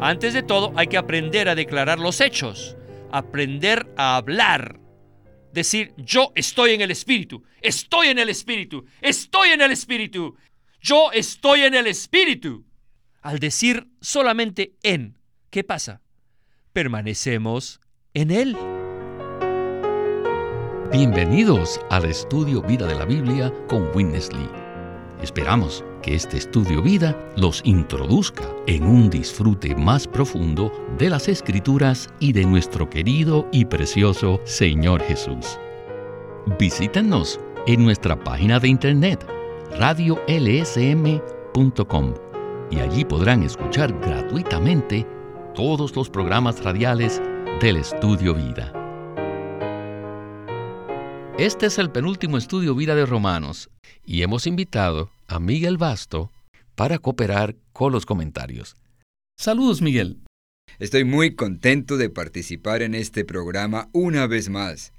Antes de todo, hay que aprender a declarar los hechos, aprender a hablar, decir, yo estoy en el Espíritu, estoy en el Espíritu, estoy en el Espíritu, yo estoy en el Espíritu. Al decir solamente en, ¿qué pasa? Permanecemos en Él. Bienvenidos al estudio Vida de la Biblia con Witness Lee. Esperamos que este estudio vida los introduzca en un disfrute más profundo de las Escrituras y de nuestro querido y precioso Señor Jesús. Visítenos en nuestra página de internet radiolsm.com y allí podrán escuchar gratuitamente todos los programas radiales del Estudio Vida. Este es el penúltimo estudio vida de Romanos y hemos invitado a Miguel Basto para cooperar con los comentarios. Saludos, Miguel. Estoy muy contento de participar en este programa una vez más,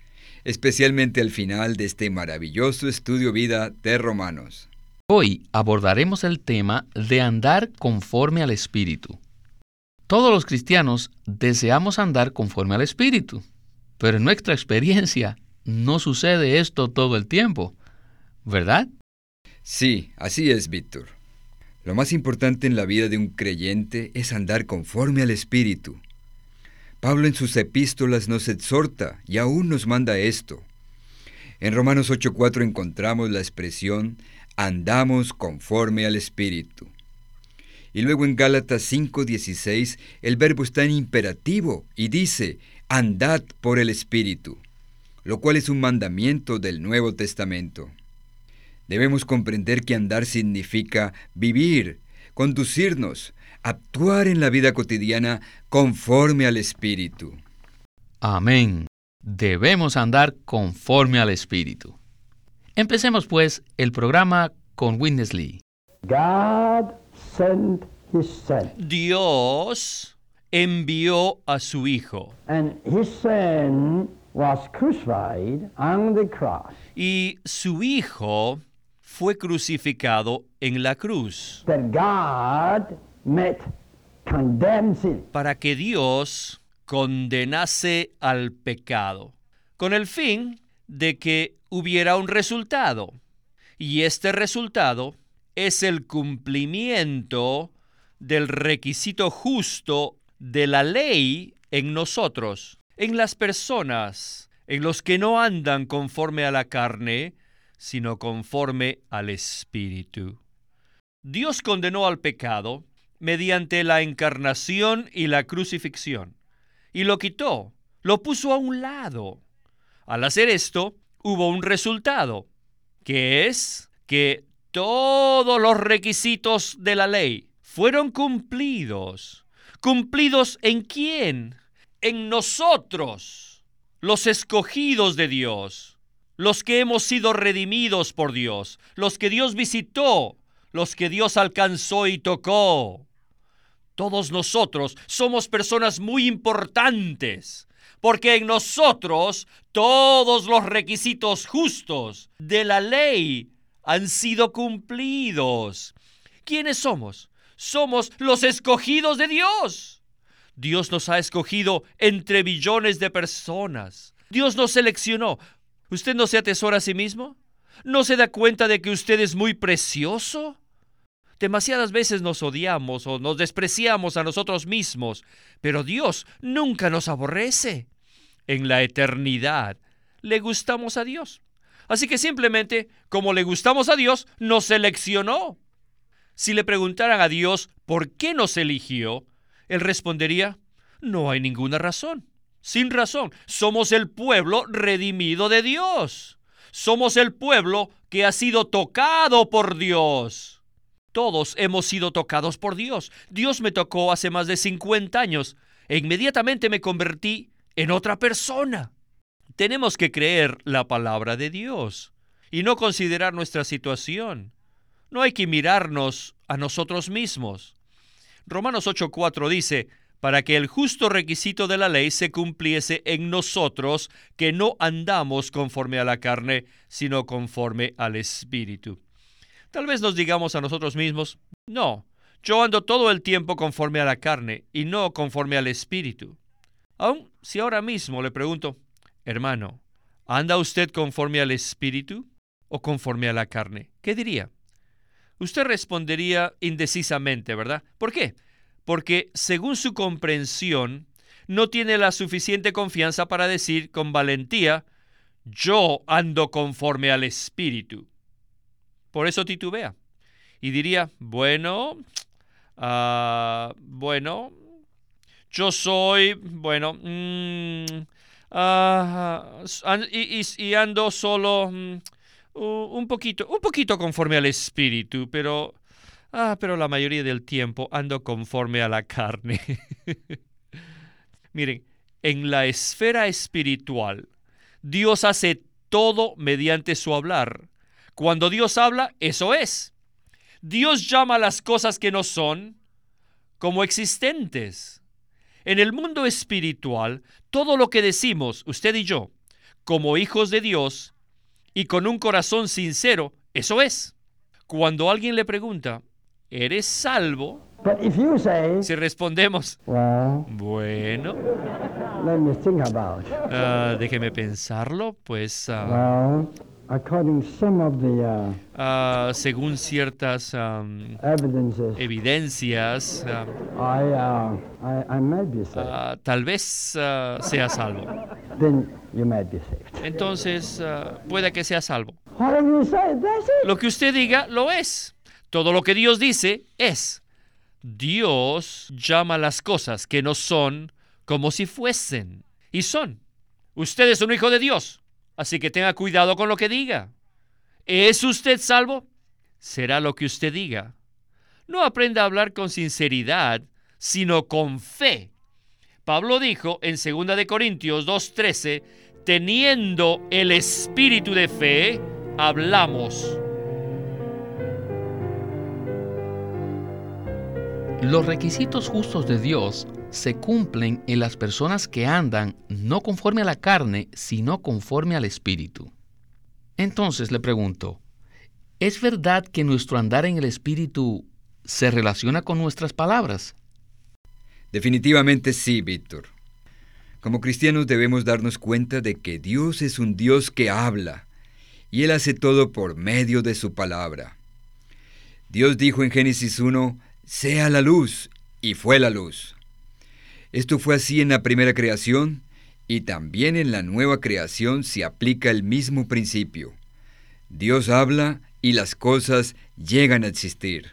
especialmente al final de este maravilloso estudio vida de Romanos. Hoy abordaremos el tema de andar conforme al Espíritu. Todos los cristianos deseamos andar conforme al Espíritu, pero en nuestra experiencia no sucede esto todo el tiempo, ¿verdad? Sí, así es, Víctor. Lo más importante en la vida de un creyente es andar conforme al Espíritu. Pablo en sus epístolas nos exhorta y aún nos manda esto. En Romanos 8:4 encontramos la expresión andamos conforme al Espíritu. Y luego en Gálatas 5:16 el verbo está en imperativo y dice, andad por el Espíritu lo cual es un mandamiento del Nuevo Testamento. Debemos comprender que andar significa vivir, conducirnos, actuar en la vida cotidiana conforme al Espíritu. Amén. Debemos andar conforme al Espíritu. Empecemos pues el programa con Witness Lee. Dios envió a su Hijo. Y su hijo fue crucificado en la cruz. Para que Dios condenase al pecado, con el fin de que hubiera un resultado. Y este resultado es el cumplimiento del requisito justo de la ley en nosotros en las personas, en los que no andan conforme a la carne, sino conforme al Espíritu. Dios condenó al pecado mediante la encarnación y la crucifixión, y lo quitó, lo puso a un lado. Al hacer esto, hubo un resultado, que es que todos los requisitos de la ley fueron cumplidos. ¿Cumplidos en quién? en nosotros, los escogidos de Dios, los que hemos sido redimidos por Dios, los que Dios visitó, los que Dios alcanzó y tocó. Todos nosotros somos personas muy importantes, porque en nosotros todos los requisitos justos de la ley han sido cumplidos. ¿Quiénes somos? Somos los escogidos de Dios. Dios nos ha escogido entre billones de personas. Dios nos seleccionó. ¿Usted no se atesora a sí mismo? ¿No se da cuenta de que usted es muy precioso? Demasiadas veces nos odiamos o nos despreciamos a nosotros mismos, pero Dios nunca nos aborrece. En la eternidad le gustamos a Dios. Así que simplemente, como le gustamos a Dios, nos seleccionó. Si le preguntaran a Dios por qué nos eligió, él respondería, no hay ninguna razón. Sin razón. Somos el pueblo redimido de Dios. Somos el pueblo que ha sido tocado por Dios. Todos hemos sido tocados por Dios. Dios me tocó hace más de 50 años e inmediatamente me convertí en otra persona. Tenemos que creer la palabra de Dios y no considerar nuestra situación. No hay que mirarnos a nosotros mismos. Romanos 8:4 dice, para que el justo requisito de la ley se cumpliese en nosotros, que no andamos conforme a la carne, sino conforme al Espíritu. Tal vez nos digamos a nosotros mismos, no, yo ando todo el tiempo conforme a la carne y no conforme al espíritu. Aun si ahora mismo le pregunto, hermano, ¿anda usted conforme al espíritu o conforme a la carne? ¿Qué diría? Usted respondería indecisamente, ¿verdad? ¿Por qué? Porque según su comprensión, no tiene la suficiente confianza para decir con valentía, yo ando conforme al espíritu. Por eso titubea. Y diría, bueno, uh, bueno, yo soy, bueno, mm, uh, y, ando solo um, un poquito, un poquito conforme al espíritu, pero, ah, pero la mayoría del tiempo ando conforme a la carne. Miren, en la esfera espiritual, Dios hace todo mediante su hablar. Cuando Dios habla, eso es. Dios llama las cosas que no son como existentes. En el mundo espiritual, todo lo que decimos, usted y yo, como hijos de Dios y con un corazón sincero, eso es. Cuando alguien le pregunta, ¿eres salvo? si respondemos, bueno, uh, déjeme pensarlo, pues uh, uh, según ciertas um, evidencias, tal vez sea salvo. Entonces, puede que sea salvo. Lo que usted diga, lo es. Todo lo que Dios dice, es. Dios llama las cosas que no son como si fuesen. Y son. Usted es un hijo de Dios. Así que tenga cuidado con lo que diga. ¿Es usted salvo? Será lo que usted diga. No aprenda a hablar con sinceridad, sino con fe. Pablo dijo en 2 de Corintios 2:13, teniendo el espíritu de fe, hablamos. Los requisitos justos de Dios se cumplen en las personas que andan no conforme a la carne, sino conforme al Espíritu. Entonces le pregunto, ¿es verdad que nuestro andar en el Espíritu se relaciona con nuestras palabras? Definitivamente sí, Víctor. Como cristianos debemos darnos cuenta de que Dios es un Dios que habla, y Él hace todo por medio de su palabra. Dios dijo en Génesis 1, sea la luz, y fue la luz. Esto fue así en la primera creación y también en la nueva creación se aplica el mismo principio. Dios habla y las cosas llegan a existir.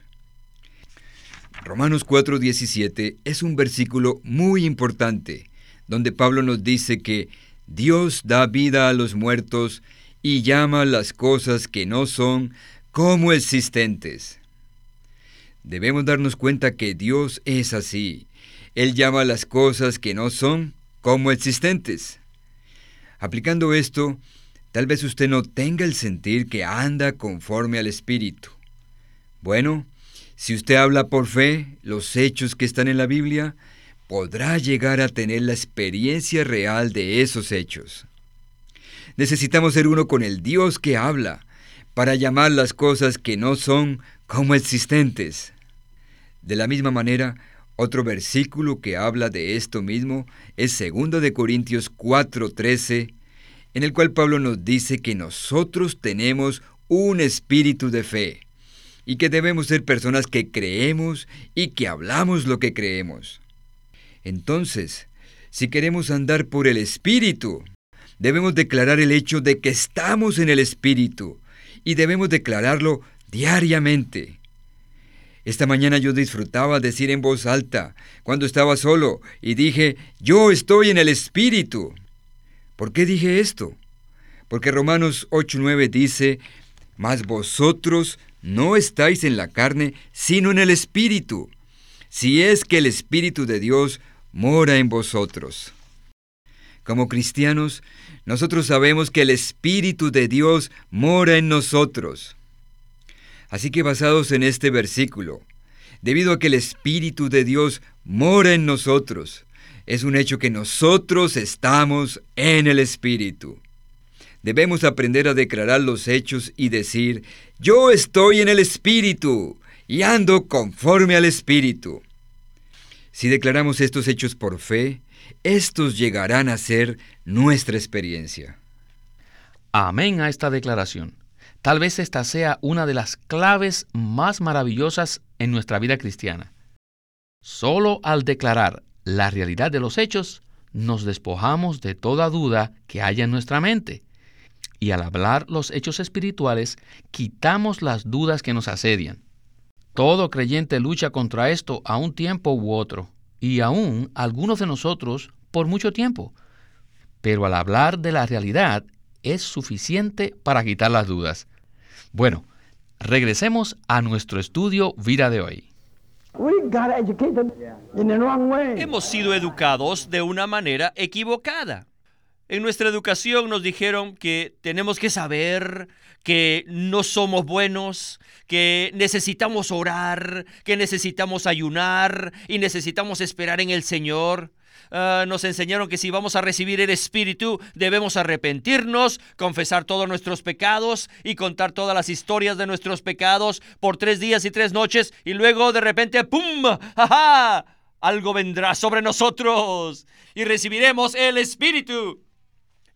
Romanos 4:17 es un versículo muy importante, donde Pablo nos dice que Dios da vida a los muertos y llama las cosas que no son como existentes. Debemos darnos cuenta que Dios es así él llama las cosas que no son como existentes. Aplicando esto, tal vez usted no tenga el sentir que anda conforme al Espíritu. Bueno, si usted habla por fe los hechos que están en la Biblia, podrá llegar a tener la experiencia real de esos hechos. Necesitamos ser uno con el Dios que habla, para llamar las cosas que no son como existentes. De la misma manera, otro versículo que habla de esto mismo es 2 de Corintios 4:13, en el cual Pablo nos dice que nosotros tenemos un espíritu de fe y que debemos ser personas que creemos y que hablamos lo que creemos. Entonces, si queremos andar por el espíritu, debemos declarar el hecho de que estamos en el espíritu y debemos declararlo diariamente. Esta mañana yo disfrutaba decir en voz alta, cuando estaba solo, y dije, yo estoy en el Espíritu. ¿Por qué dije esto? Porque Romanos 8:9 dice, mas vosotros no estáis en la carne, sino en el Espíritu, si es que el Espíritu de Dios mora en vosotros. Como cristianos, nosotros sabemos que el Espíritu de Dios mora en nosotros. Así que basados en este versículo, debido a que el Espíritu de Dios mora en nosotros, es un hecho que nosotros estamos en el Espíritu. Debemos aprender a declarar los hechos y decir, yo estoy en el Espíritu, y ando conforme al Espíritu. Si declaramos estos hechos por fe, estos llegarán a ser nuestra experiencia. Amén a esta declaración. Tal vez esta sea una de las claves más maravillosas en nuestra vida cristiana. Solo al declarar la realidad de los hechos, nos despojamos de toda duda que haya en nuestra mente. Y al hablar los hechos espirituales, quitamos las dudas que nos asedian. Todo creyente lucha contra esto a un tiempo u otro, y aún algunos de nosotros por mucho tiempo. Pero al hablar de la realidad es suficiente para quitar las dudas. Bueno, regresemos a nuestro estudio vida de hoy. Hemos sido educados de una manera equivocada. En nuestra educación nos dijeron que tenemos que saber que no somos buenos, que necesitamos orar, que necesitamos ayunar y necesitamos esperar en el Señor. Ah, nos enseñaron que si vamos a recibir el Espíritu debemos arrepentirnos, confesar todos nuestros pecados y contar todas las historias de nuestros pecados por tres días y tres noches y luego de repente ¡pum! ¡Ajá! Algo vendrá sobre nosotros y recibiremos el Espíritu.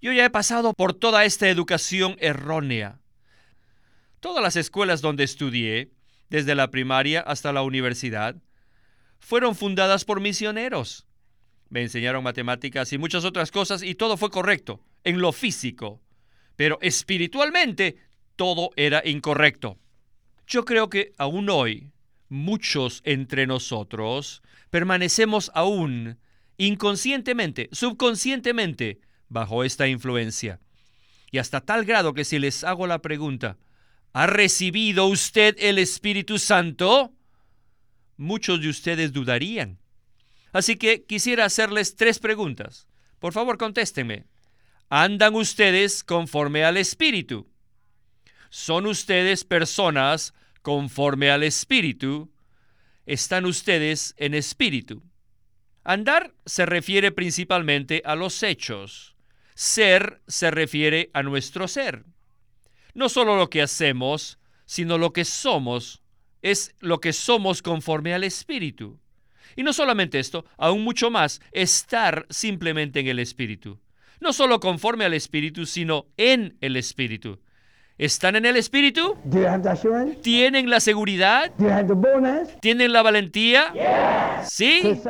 Yo ya he pasado por toda esta educación errónea. Todas las escuelas donde estudié, desde la primaria hasta la universidad, fueron fundadas por misioneros. Me enseñaron matemáticas y muchas otras cosas y todo fue correcto, en lo físico. Pero espiritualmente todo era incorrecto. Yo creo que aún hoy muchos entre nosotros permanecemos aún inconscientemente, subconscientemente, bajo esta influencia. Y hasta tal grado que si les hago la pregunta, ¿ha recibido usted el Espíritu Santo? Muchos de ustedes dudarían. Así que quisiera hacerles tres preguntas. Por favor, contéstenme. ¿Andan ustedes conforme al Espíritu? ¿Son ustedes personas conforme al Espíritu? ¿Están ustedes en Espíritu? Andar se refiere principalmente a los hechos. Ser se refiere a nuestro ser. No solo lo que hacemos, sino lo que somos, es lo que somos conforme al Espíritu. Y no solamente esto, aún mucho más, estar simplemente en el Espíritu. No solo conforme al Espíritu, sino en el Espíritu. ¿Están en el Espíritu? ¿Tienen la seguridad? ¿Tienen la valentía? ¿Sí?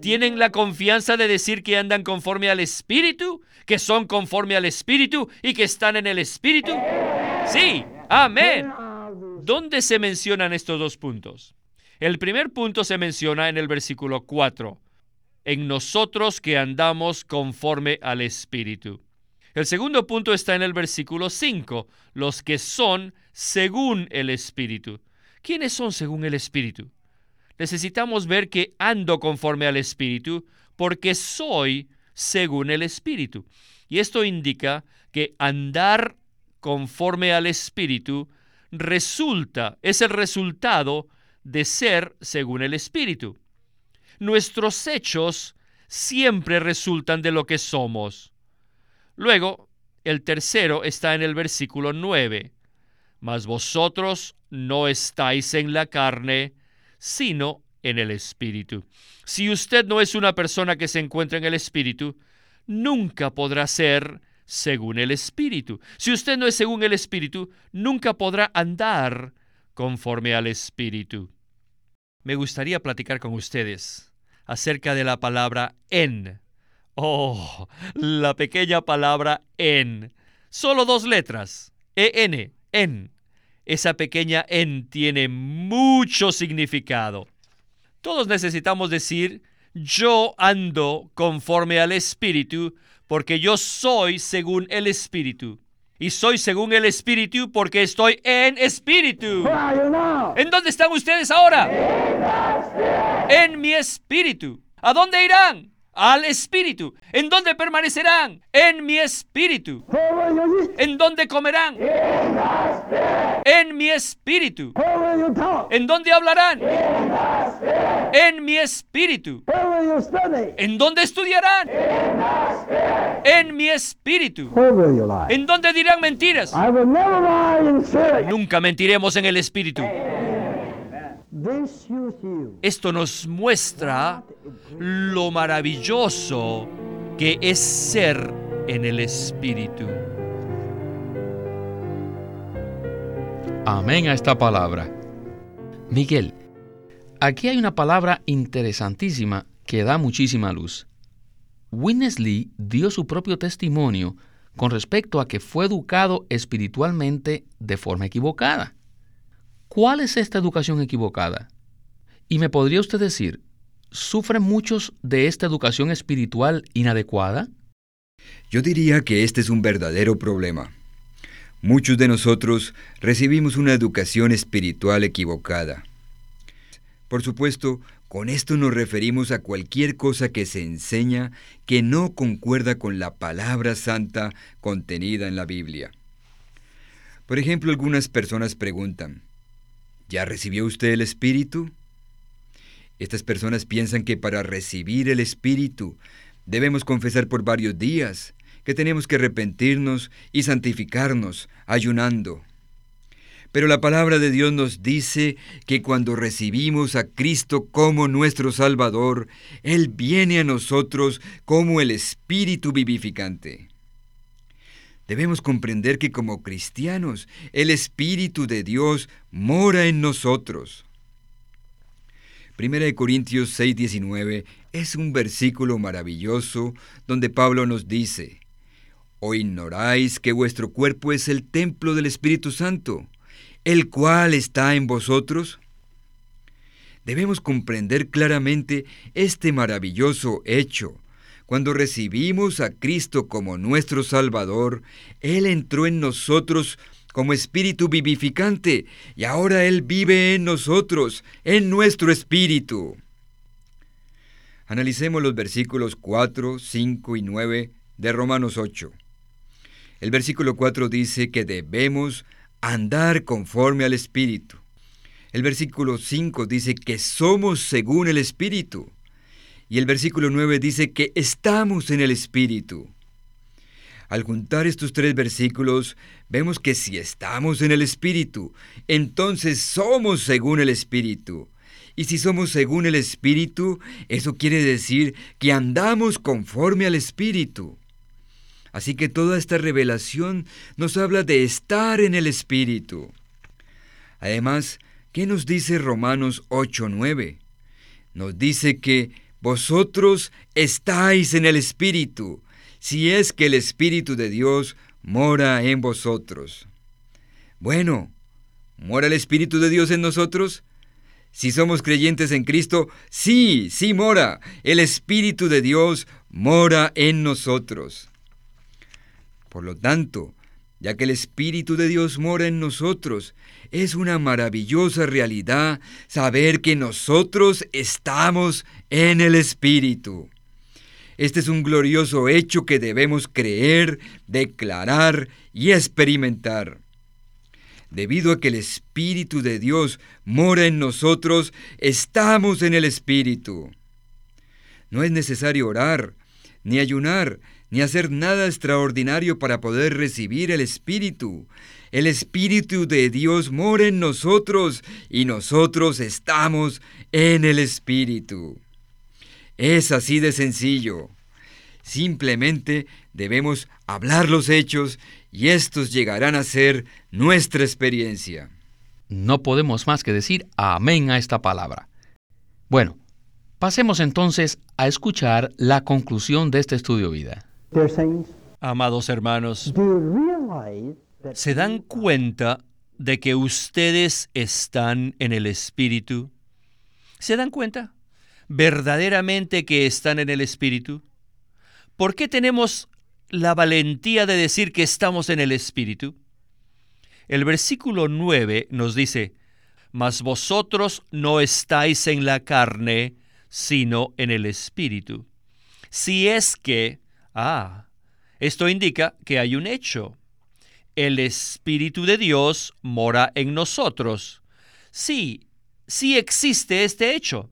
¿Tienen la confianza de decir que andan conforme al Espíritu? ¿Que son conforme al Espíritu y que están en el Espíritu? Sí. Amén. ¿Dónde se mencionan estos dos puntos? El primer punto se menciona en el versículo 4, en nosotros que andamos conforme al Espíritu. El segundo punto está en el versículo 5, los que son según el Espíritu. ¿Quiénes son según el Espíritu? Necesitamos ver que ando conforme al Espíritu porque soy según el Espíritu. Y esto indica que andar conforme al Espíritu resulta, es el resultado de ser según el Espíritu. Nuestros hechos siempre resultan de lo que somos. Luego, el tercero está en el versículo 9. Mas vosotros no estáis en la carne, sino en el Espíritu. Si usted no es una persona que se encuentra en el Espíritu, nunca podrá ser según el Espíritu. Si usted no es según el Espíritu, nunca podrá andar conforme al Espíritu. Me gustaría platicar con ustedes acerca de la palabra en. Oh, la pequeña palabra en. Solo dos letras. E-N, en. Esa pequeña en tiene mucho significado. Todos necesitamos decir, yo ando conforme al Espíritu, porque yo soy según el Espíritu y soy según el Espíritu porque estoy en Espíritu. ¿En dónde están ustedes ahora? En mi Espíritu. ¿A dónde irán? Al Espíritu. ¿En dónde permanecerán? En mi Espíritu. ¿En dónde comerán? En mi Espíritu. ¿En dónde hablarán? En mi Espíritu. ¿En dónde estudiarán? En mi Espíritu. ¿En dónde dirán mentiras? Nunca mentiremos en el Espíritu. Esto nos muestra lo maravilloso que es ser en el Espíritu. Amén a esta palabra. Miguel, aquí hay una palabra interesantísima que da muchísima luz. Winnesley dio su propio testimonio con respecto a que fue educado espiritualmente de forma equivocada. ¿Cuál es esta educación equivocada? Y me podría usted decir, ¿sufren muchos de esta educación espiritual inadecuada? Yo diría que este es un verdadero problema. Muchos de nosotros recibimos una educación espiritual equivocada. Por supuesto, con esto nos referimos a cualquier cosa que se enseña que no concuerda con la palabra santa contenida en la Biblia. Por ejemplo, algunas personas preguntan, ¿ya recibió usted el Espíritu? Estas personas piensan que para recibir el Espíritu debemos confesar por varios días, que tenemos que arrepentirnos y santificarnos ayunando. Pero la palabra de Dios nos dice que cuando recibimos a Cristo como nuestro Salvador, Él viene a nosotros como el Espíritu vivificante. Debemos comprender que como cristianos, el Espíritu de Dios mora en nosotros. Primera de Corintios 6:19 es un versículo maravilloso donde Pablo nos dice, ¿O ignoráis que vuestro cuerpo es el templo del Espíritu Santo? el cual está en vosotros? Debemos comprender claramente este maravilloso hecho. Cuando recibimos a Cristo como nuestro Salvador, Él entró en nosotros como espíritu vivificante y ahora Él vive en nosotros, en nuestro espíritu. Analicemos los versículos 4, 5 y 9 de Romanos 8. El versículo 4 dice que debemos andar conforme al Espíritu. El versículo 5 dice que somos según el Espíritu. Y el versículo 9 dice que estamos en el Espíritu. Al juntar estos tres versículos, vemos que si estamos en el Espíritu, entonces somos según el Espíritu. Y si somos según el Espíritu, eso quiere decir que andamos conforme al Espíritu. Así que toda esta revelación nos habla de estar en el Espíritu. Además, ¿qué nos dice Romanos 8:9? Nos dice que vosotros estáis en el Espíritu, si es que el Espíritu de Dios mora en vosotros. Bueno, ¿mora el Espíritu de Dios en nosotros? Si somos creyentes en Cristo, sí, sí mora. El Espíritu de Dios mora en nosotros. Por lo tanto, ya que el Espíritu de Dios mora en nosotros, es una maravillosa realidad saber que nosotros estamos en el Espíritu. Este es un glorioso hecho que debemos creer, declarar y experimentar. Debido a que el Espíritu de Dios mora en nosotros, estamos en el Espíritu. No es necesario orar, ni ayunar, ni hacer nada extraordinario para poder recibir el Espíritu. El Espíritu de Dios mora en nosotros y nosotros estamos en el Espíritu. Es así de sencillo. Simplemente debemos hablar los hechos y estos llegarán a ser nuestra experiencia. No podemos más que decir amén a esta palabra. Bueno, pasemos entonces a escuchar la conclusión de este estudio vida. Amados hermanos, ¿se dan cuenta de que ustedes están en el Espíritu? ¿Se dan cuenta verdaderamente que están en el Espíritu? ¿Por qué tenemos la valentía de decir que estamos en el Espíritu? El versículo 9 nos dice, Mas vosotros no estáis en la carne, sino en el Espíritu. Si es que Ah, esto indica que hay un hecho. El Espíritu de Dios mora en nosotros. Sí, sí existe este hecho.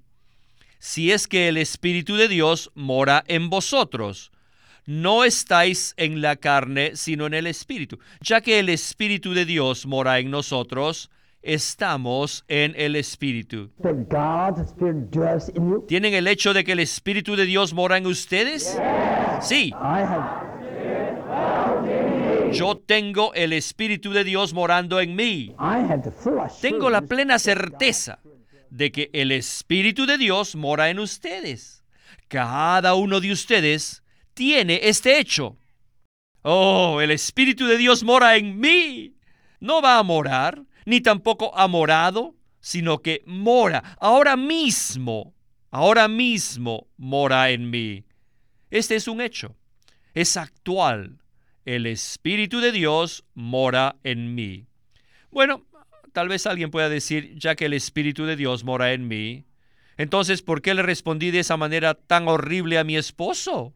Si es que el Espíritu de Dios mora en vosotros, no estáis en la carne, sino en el Espíritu. Ya que el Espíritu de Dios mora en nosotros, estamos en el Espíritu. ¿Tienen el hecho de que el Espíritu de Dios mora en ustedes? Sí. Yo tengo el Espíritu de Dios morando en mí. Tengo la plena certeza de que el Espíritu de Dios mora en ustedes. Cada uno de ustedes tiene este hecho. Oh, el Espíritu de Dios mora en mí. No va a morar, ni tampoco ha morado, sino que mora ahora mismo, ahora mismo mora en mí. Este es un hecho, es actual. El Espíritu de Dios mora en mí. Bueno, tal vez alguien pueda decir, ya que el Espíritu de Dios mora en mí, entonces, ¿por qué le respondí de esa manera tan horrible a mi esposo?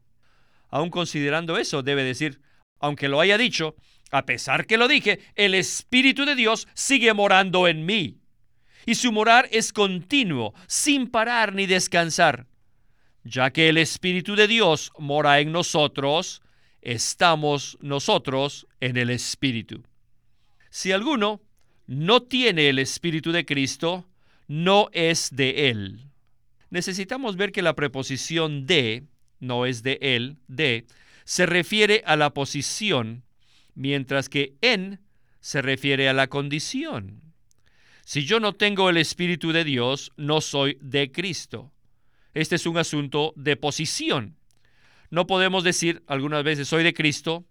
Aún considerando eso, debe decir, aunque lo haya dicho, a pesar que lo dije, el Espíritu de Dios sigue morando en mí. Y su morar es continuo, sin parar ni descansar. Ya que el Espíritu de Dios mora en nosotros, estamos nosotros en el Espíritu. Si alguno no tiene el Espíritu de Cristo, no es de Él necesitamos ver que la preposición de, no es de él, de, se refiere a la posición, mientras que en se refiere a la condición. Si yo no tengo el Espíritu de Dios, no soy de Cristo. Este es un asunto de posición. No podemos decir algunas veces soy de Cristo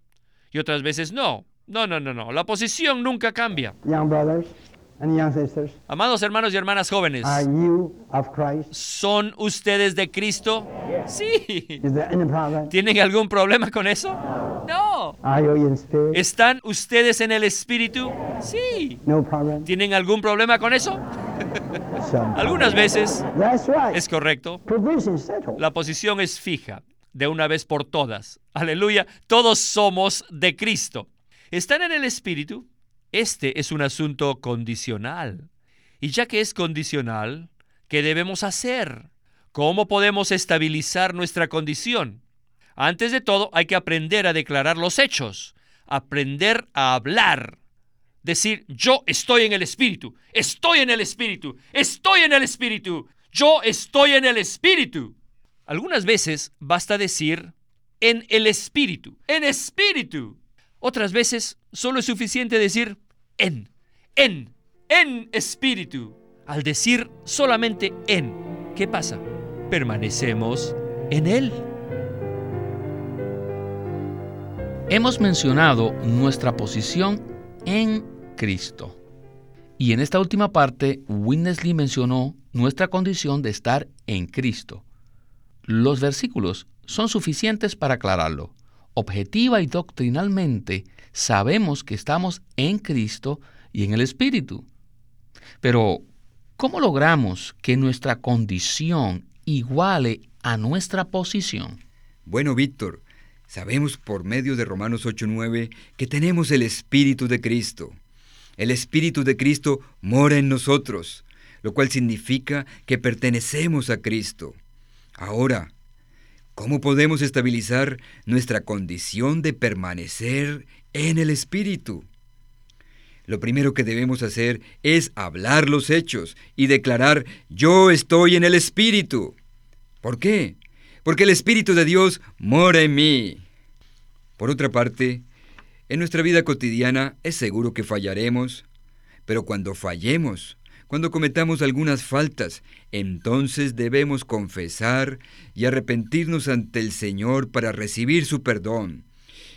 y otras veces no. No, no, no, no. La posición nunca cambia. Amados hermanos y hermanas jóvenes, ¿son ustedes de Cristo? Sí. ¿Tienen algún problema con eso? No. ¿Están ustedes en el Espíritu? Sí. ¿Tienen algún problema con eso? Algunas veces. Es correcto. La posición es fija, de una vez por todas. Aleluya. Todos somos de Cristo. ¿Están en el Espíritu? Este es un asunto condicional. Y ya que es condicional, ¿qué debemos hacer? ¿Cómo podemos estabilizar nuestra condición? Antes de todo, hay que aprender a declarar los hechos, aprender a hablar. Decir, yo estoy en el Espíritu, estoy en el Espíritu, estoy en el Espíritu, yo estoy en el Espíritu. Algunas veces basta decir, en el Espíritu, en Espíritu. Otras veces solo es suficiente decir en, en, en espíritu. Al decir solamente en, ¿qué pasa? Permanecemos en Él. Hemos mencionado nuestra posición en Cristo. Y en esta última parte, Winnesley mencionó nuestra condición de estar en Cristo. Los versículos son suficientes para aclararlo objetiva y doctrinalmente sabemos que estamos en Cristo y en el Espíritu. Pero, ¿cómo logramos que nuestra condición iguale a nuestra posición? Bueno, Víctor, sabemos por medio de Romanos 8:9 que tenemos el Espíritu de Cristo. El Espíritu de Cristo mora en nosotros, lo cual significa que pertenecemos a Cristo. Ahora, ¿Cómo podemos estabilizar nuestra condición de permanecer en el Espíritu? Lo primero que debemos hacer es hablar los hechos y declarar, yo estoy en el Espíritu. ¿Por qué? Porque el Espíritu de Dios mora en mí. Por otra parte, en nuestra vida cotidiana es seguro que fallaremos, pero cuando fallemos, cuando cometamos algunas faltas, entonces debemos confesar y arrepentirnos ante el Señor para recibir su perdón.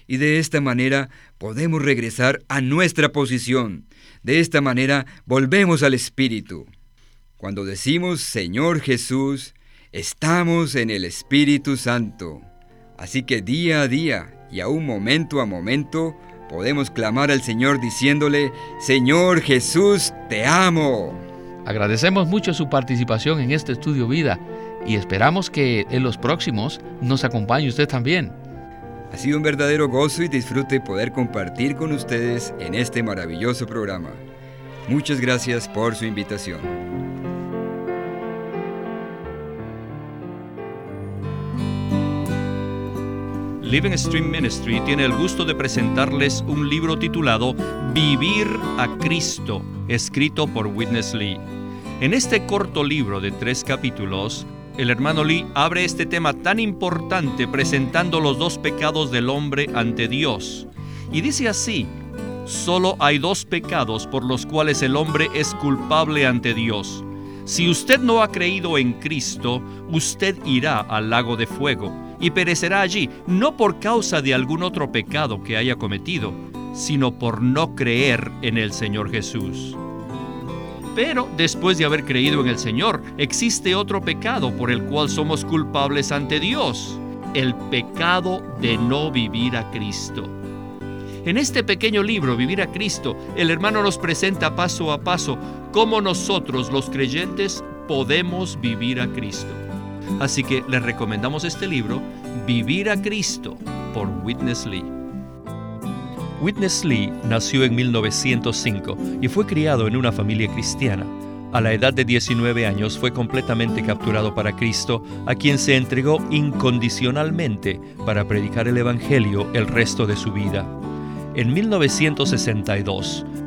Y de esta manera podemos regresar a nuestra posición. De esta manera volvemos al Espíritu. Cuando decimos Señor Jesús, estamos en el Espíritu Santo. Así que día a día y aún momento a momento, podemos clamar al Señor diciéndole, Señor Jesús, te amo. Agradecemos mucho su participación en este estudio vida y esperamos que en los próximos nos acompañe usted también. Ha sido un verdadero gozo y disfrute poder compartir con ustedes en este maravilloso programa. Muchas gracias por su invitación. Living Stream Ministry tiene el gusto de presentarles un libro titulado Vivir a Cristo, escrito por Witness Lee. En este corto libro de tres capítulos, el hermano Lee abre este tema tan importante presentando los dos pecados del hombre ante Dios. Y dice así, solo hay dos pecados por los cuales el hombre es culpable ante Dios. Si usted no ha creído en Cristo, usted irá al lago de fuego y perecerá allí, no por causa de algún otro pecado que haya cometido, sino por no creer en el Señor Jesús. Pero después de haber creído en el Señor, existe otro pecado por el cual somos culpables ante Dios, el pecado de no vivir a Cristo. En este pequeño libro, Vivir a Cristo, el hermano nos presenta paso a paso cómo nosotros los creyentes podemos vivir a Cristo. Así que les recomendamos este libro, Vivir a Cristo, por Witness Lee. Witness Lee nació en 1905 y fue criado en una familia cristiana. A la edad de 19 años fue completamente capturado para Cristo, a quien se entregó incondicionalmente para predicar el Evangelio el resto de su vida. En 1962,